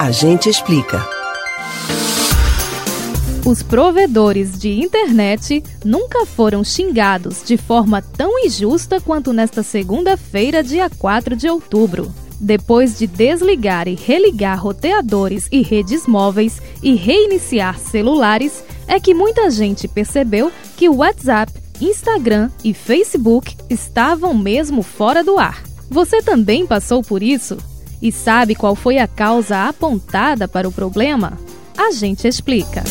A gente explica. Os provedores de internet nunca foram xingados de forma tão injusta quanto nesta segunda-feira, dia 4 de outubro. Depois de desligar e religar roteadores e redes móveis e reiniciar celulares, é que muita gente percebeu que o WhatsApp, Instagram e Facebook estavam mesmo fora do ar. Você também passou por isso? E sabe qual foi a causa apontada para o problema? A gente explica.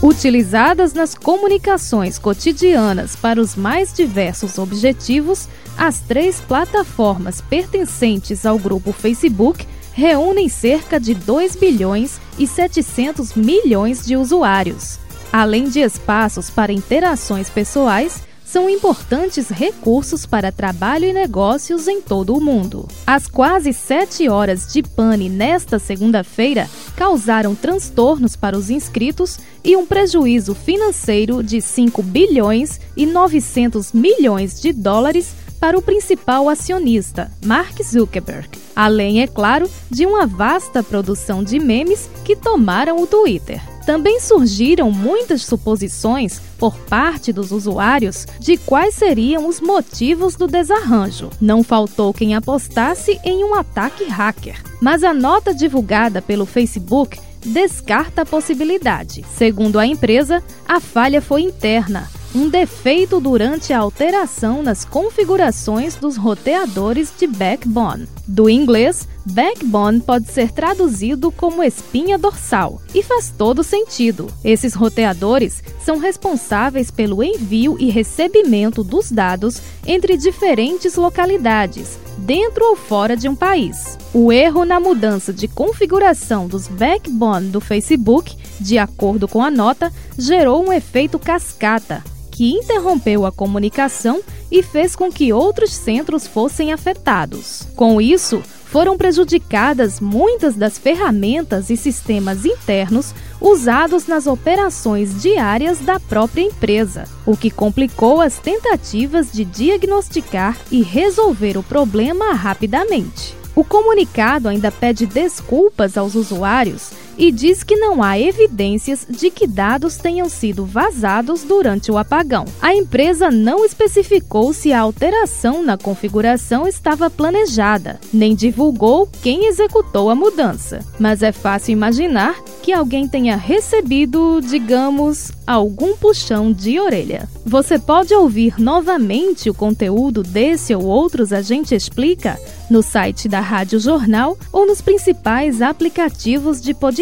Utilizadas nas comunicações cotidianas para os mais diversos objetivos, as três plataformas pertencentes ao grupo Facebook reúnem cerca de 2 bilhões e 700 milhões de usuários. Além de espaços para interações pessoais, são importantes recursos para trabalho e negócios em todo o mundo. As quase sete horas de pane nesta segunda-feira causaram transtornos para os inscritos e um prejuízo financeiro de 5 bilhões e 900 milhões de dólares para o principal acionista, Mark Zuckerberg. Além, é claro, de uma vasta produção de memes que tomaram o Twitter. Também surgiram muitas suposições por parte dos usuários de quais seriam os motivos do desarranjo. Não faltou quem apostasse em um ataque hacker, mas a nota divulgada pelo Facebook descarta a possibilidade. Segundo a empresa, a falha foi interna um defeito durante a alteração nas configurações dos roteadores de backbone. Do inglês, backbone pode ser traduzido como espinha dorsal e faz todo sentido. Esses roteadores são responsáveis pelo envio e recebimento dos dados entre diferentes localidades, dentro ou fora de um país. O erro na mudança de configuração dos backbone do Facebook, de acordo com a nota, gerou um efeito cascata, que interrompeu a comunicação e fez com que outros centros fossem afetados. Com isso, foram prejudicadas muitas das ferramentas e sistemas internos usados nas operações diárias da própria empresa, o que complicou as tentativas de diagnosticar e resolver o problema rapidamente. O comunicado ainda pede desculpas aos usuários e diz que não há evidências de que dados tenham sido vazados durante o apagão. A empresa não especificou se a alteração na configuração estava planejada, nem divulgou quem executou a mudança, mas é fácil imaginar que alguém tenha recebido, digamos, algum puxão de orelha. Você pode ouvir novamente o conteúdo desse ou outros A Gente Explica no site da Rádio Jornal ou nos principais aplicativos de podcast: